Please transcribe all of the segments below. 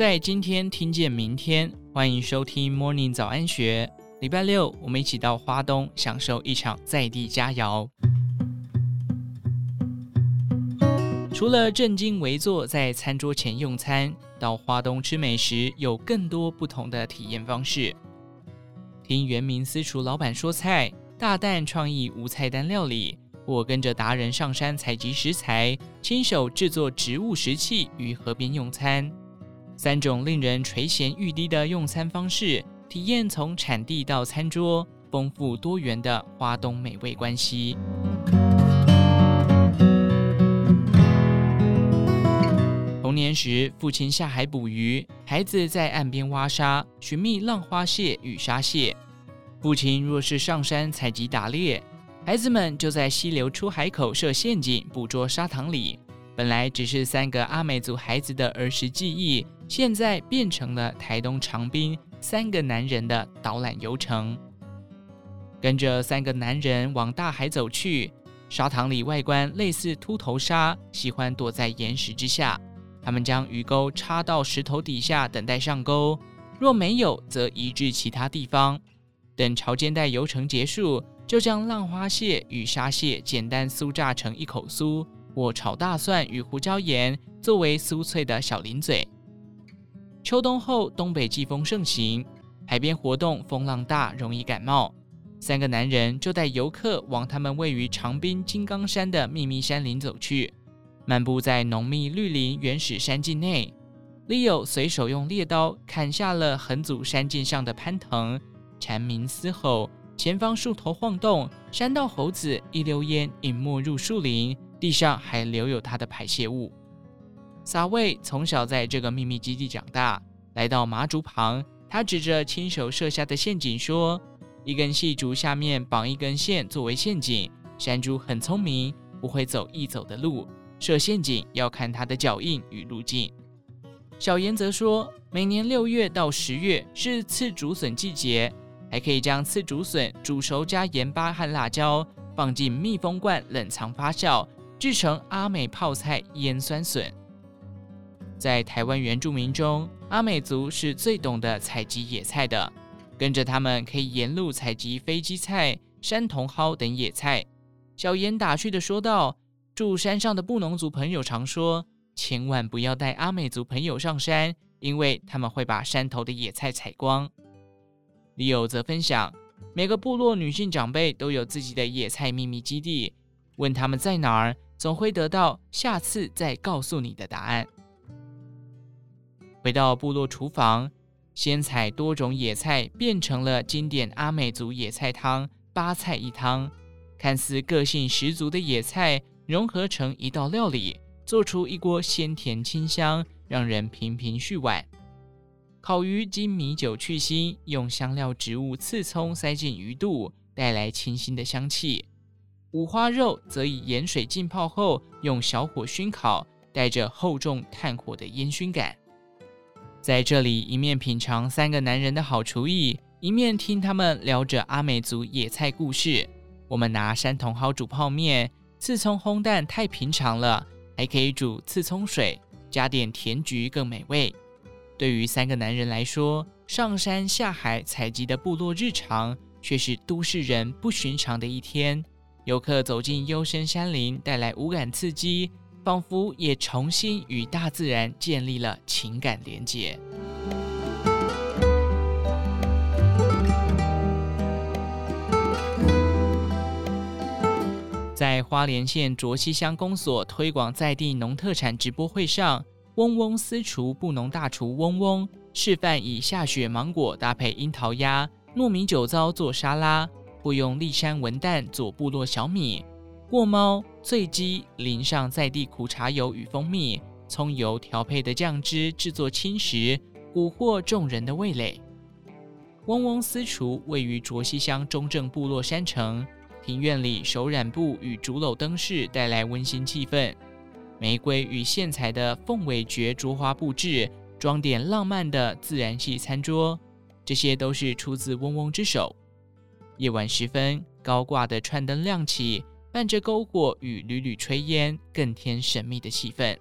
在今天听见明天，欢迎收听 Morning 早安学。礼拜六，我们一起到花东享受一场在地佳肴。除了正襟危坐在餐桌前用餐，到花东吃美食有更多不同的体验方式。听原名私厨老板说菜，大胆创意无菜单料理，或跟着达人上山采集食材，亲手制作植物食器于河边用餐。三种令人垂涎欲滴的用餐方式，体验从产地到餐桌，丰富多元的花东美味关系。童年时，父亲下海捕鱼，孩子在岸边挖沙，寻觅浪花蟹与沙蟹。父亲若是上山采集打猎，孩子们就在溪流出海口设陷阱，捕捉沙塘里。本来只是三个阿美族孩子的儿时记忆。现在变成了台东长滨三个男人的导览游程，跟着三个男人往大海走去。沙塘里外观类似秃头鲨，喜欢躲在岩石之下。他们将鱼钩插到石头底下，等待上钩。若没有，则移至其他地方。等潮间带游程结束，就将浪花蟹与沙蟹简单酥炸成一口酥，或炒大蒜与胡椒盐，作为酥脆的小零嘴。秋冬后，东北季风盛行，海边活动风浪大，容易感冒。三个男人就带游客往他们位于长滨金刚山的秘密山林走去。漫步在浓密绿林原始山境内，Leo 随手用猎刀砍下了横阻山径上的攀藤，蝉鸣嘶吼，前方树头晃动，山道猴子一溜烟隐没入树林，地上还留有他的排泄物。撒卫从小在这个秘密基地长大，来到麻竹旁，他指着亲手设下的陷阱说：“一根细竹下面绑一根线作为陷阱。山猪很聪明，不会走易走的路，设陷阱要看它的脚印与路径。”小严则说：“每年六月到十月是刺竹笋季节，还可以将刺竹笋煮熟加盐巴和辣椒，放进密封罐冷藏发酵，制成阿美泡菜腌酸笋。”在台湾原住民中，阿美族是最懂得采集野菜的。跟着他们可以沿路采集飞机菜、山茼蒿等野菜。小严打趣地说道：“住山上的布农族朋友常说，千万不要带阿美族朋友上山，因为他们会把山头的野菜采光。”李友则分享，每个部落女性长辈都有自己的野菜秘密基地，问他们在哪儿，总会得到“下次再告诉你”的答案。回到部落厨房，先采多种野菜，变成了经典阿美族野菜汤——八菜一汤。看似个性十足的野菜，融合成一道料理，做出一锅鲜甜清香，让人频频续碗。烤鱼经米酒去腥，用香料植物刺葱塞进鱼肚，带来清新的香气。五花肉则以盐水浸泡后，用小火熏烤，带着厚重炭火的烟熏感。在这里，一面品尝三个男人的好厨艺，一面听他们聊着阿美族野菜故事。我们拿山茼蒿煮泡面，刺葱烘蛋太平常了，还可以煮刺葱水，加点甜菊更美味。对于三个男人来说，上山下海采集的部落日常，却是都市人不寻常的一天。游客走进幽深山林，带来五感刺激。仿佛也重新与大自然建立了情感连结。在花莲县卓溪乡公所推广在地农特产直播会上，嗡嗡私厨布农大厨嗡嗡示范以下雪芒果搭配樱桃鸭、糯米酒糟做沙拉，或用立山文旦做部落小米。过猫醉鸡淋上在地苦茶油与蜂蜜、葱油调配的酱汁，制作轻食，蛊惑众人的味蕾。嗡嗡私厨位于卓溪乡中正部落山城，庭院里手染布与竹篓灯饰带来温馨气氛，玫瑰与线材的凤尾蕨竹花布置，装点浪漫的自然系餐桌，这些都是出自嗡嗡之手。夜晚时分，高挂的串灯亮起。伴着篝火与缕缕炊烟，更添神秘的气氛。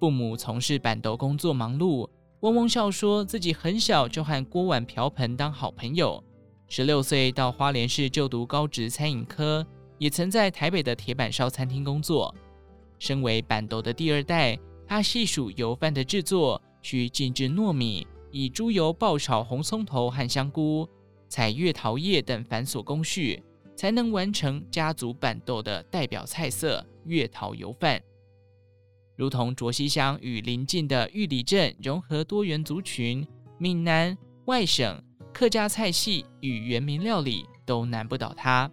父母从事板斗工作忙碌，嗡嗡笑说自己很小就和锅碗瓢盆当好朋友，十六岁到花莲市就读高职餐饮科，也曾在台北的铁板烧餐厅工作。身为办桌的第二代，他细数油饭的制作需静置糯米，以猪油爆炒红葱头和香菇，采月桃叶等繁琐工序。才能完成家族板豆的代表菜色月桃油饭。如同卓溪乡与邻近的玉里镇融合多元族群，闽南、外省、客家菜系与原民料理都难不倒他。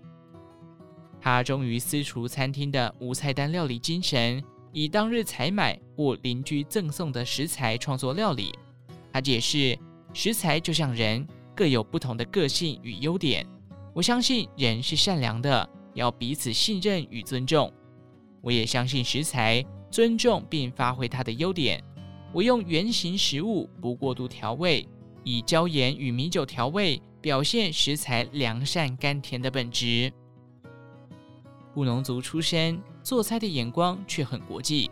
他忠于私厨餐厅的无菜单料理精神，以当日采买或邻居赠送的食材创作料理。他解释，食材就像人，各有不同的个性与优点。我相信人是善良的，要彼此信任与尊重。我也相信食材，尊重并发挥它的优点。我用原型食物，不过度调味，以椒盐与米酒调味，表现食材良善甘甜的本质。布农族出身，做菜的眼光却很国际。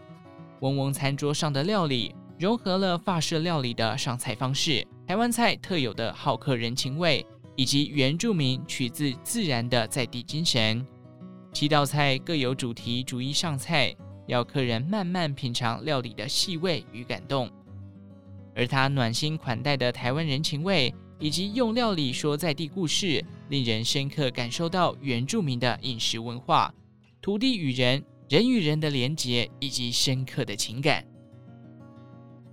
嗡嗡餐桌上的料理，融合了法式料理的上菜方式，台湾菜特有的好客人情味。以及原住民取自自然的在地精神，七道菜各有主题，逐一上菜，要客人慢慢品尝料理的细味与感动。而他暖心款待的台湾人情味，以及用料理说在地故事，令人深刻感受到原住民的饮食文化、土地与人、人与人的连结以及深刻的情感。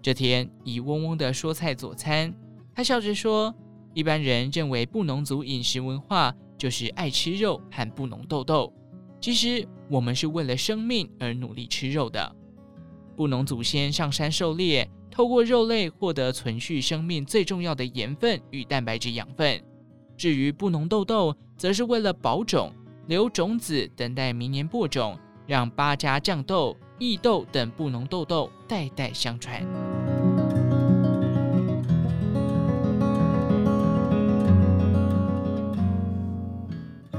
这天，以嗡嗡的说菜佐餐，他笑着说。一般人认为布农族饮食文化就是爱吃肉和布农豆豆，其实我们是为了生命而努力吃肉的。布农祖先上山狩猎，透过肉类获得存续生命最重要的盐分与蛋白质养分。至于布农豆豆，则是为了保种、留种子，等待明年播种，让八家酱豆、异豆等布农豆豆代代相传。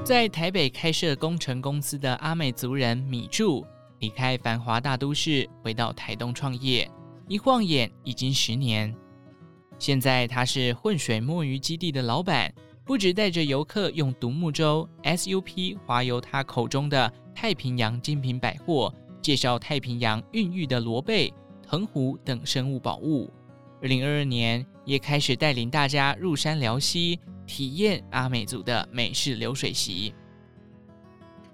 在台北开设工程公司的阿美族人米柱，离开繁华大都市，回到台东创业。一晃眼已经十年。现在他是混水摸鱼基地的老板，不止带着游客用独木舟 SUP 环游他口中的太平洋精品百货，介绍太平洋孕育的螺贝、藤壶等生物宝物。二零二二年，也开始带领大家入山聊溪。体验阿美族的美式流水席，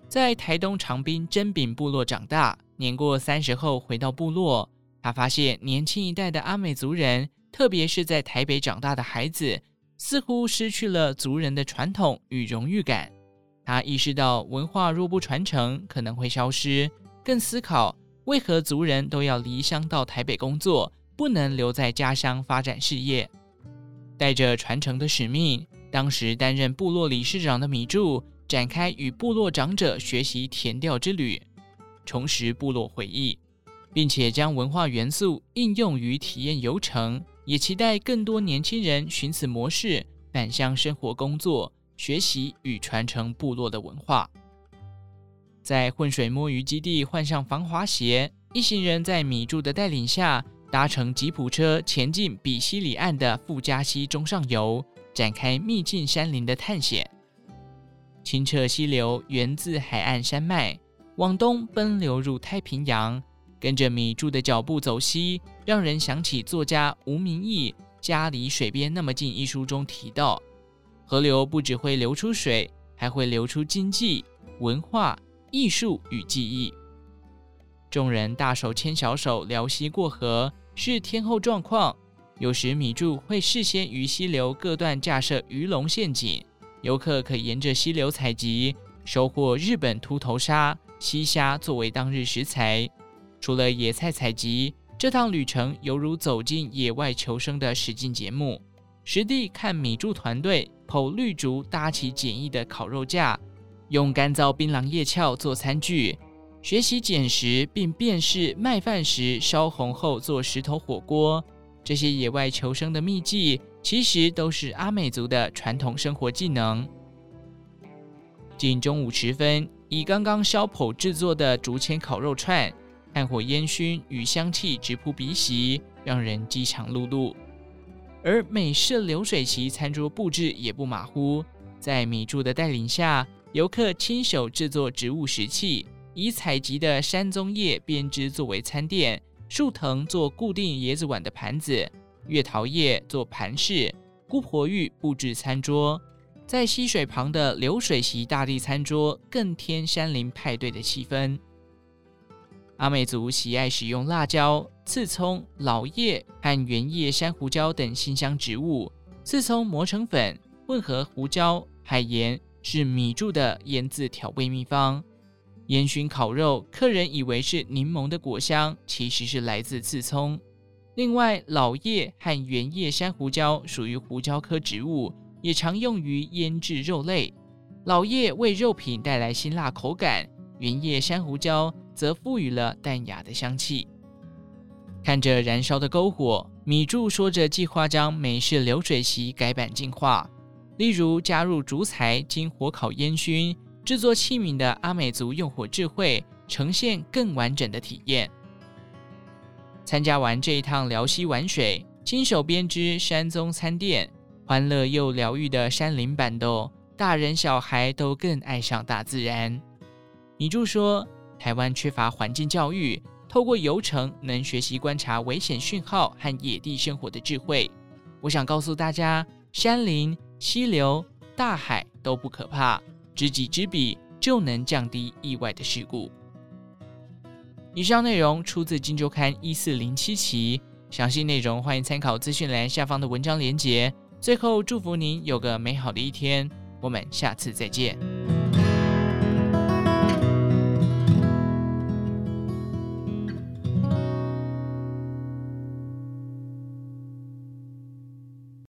在台东长滨真饼部落长大，年过三十后回到部落，他发现年轻一代的阿美族人，特别是在台北长大的孩子，似乎失去了族人的传统与荣誉感。他意识到文化若不传承，可能会消失，更思考为何族人都要离乡到台北工作，不能留在家乡发展事业，带着传承的使命。当时担任部落理事长的米柱展开与部落长者学习田调之旅，重拾部落回忆，并且将文化元素应用于体验游程，也期待更多年轻人循此模式返乡生活、工作、学习与传承部落的文化。在混水摸鱼基地换上防滑鞋，一行人在米柱的带领下搭乘吉普车前进比西里岸的富加溪中上游。展开秘境山林的探险，清澈溪流源自海岸山脉，往东奔流入太平洋。跟着米柱的脚步走西，让人想起作家吴明义《家离水边那么近》一书中提到，河流不只会流出水，还会流出经济、文化、艺术与记忆。众人大手牵小手辽西过河，是天候状况。有时米柱会事先于溪流各段架设鱼笼陷阱，游客可沿着溪流采集，收获日本秃头鲨、溪虾作为当日食材。除了野菜采集，这趟旅程犹如走进野外求生的实境节目，实地看米柱团队剖绿竹搭起简易的烤肉架，用干燥槟榔叶鞘做餐具，学习捡拾并辨识麦饭石烧红后做石头火锅。这些野外求生的秘技，其实都是阿美族的传统生活技能。近中午时分，以刚刚削剖制作的竹签烤肉串，炭火烟熏与香气直扑鼻息，让人饥肠辘辘。而美式流水席餐桌布置也不马虎，在米柱的带领下，游客亲手制作植物食器，以采集的山棕叶编织作为餐垫，树藤做固定椰子碗的盘子，月桃叶做盘饰，姑婆芋布置餐桌。在溪水旁的流水席大地餐桌，更添山林派对的气氛。阿美族喜爱使用辣椒、刺葱、老叶和圆叶珊瑚椒等辛香植物。刺葱磨成粉，混合胡椒、海盐，是米柱的腌制调味秘方。烟熏烤肉，客人以为是柠檬的果香，其实是来自刺葱。另外，老叶和圆叶山胡椒属于胡椒科植物，也常用于腌制肉类。老叶为肉品带来辛辣口感，圆叶山胡椒。则赋予了淡雅的香气。看着燃烧的篝火，米柱说着计划将美式流水席改版进化，例如加入竹材经火烤烟熏制作器皿的阿美族用火智慧，呈现更完整的体验。参加完这一趟辽溪玩水，亲手编织山棕餐垫，欢乐又疗愈的山林办桌，大人小孩都更爱上大自然。米柱说。台湾缺乏环境教育，透过游程能学习观察危险讯号和野地生活的智慧。我想告诉大家，山林、溪流、大海都不可怕，知己知彼就能降低意外的事故。以上内容出自《金周刊》一四零七期，详细内容欢迎参考资讯栏下方的文章连结。最后，祝福您有个美好的一天，我们下次再见。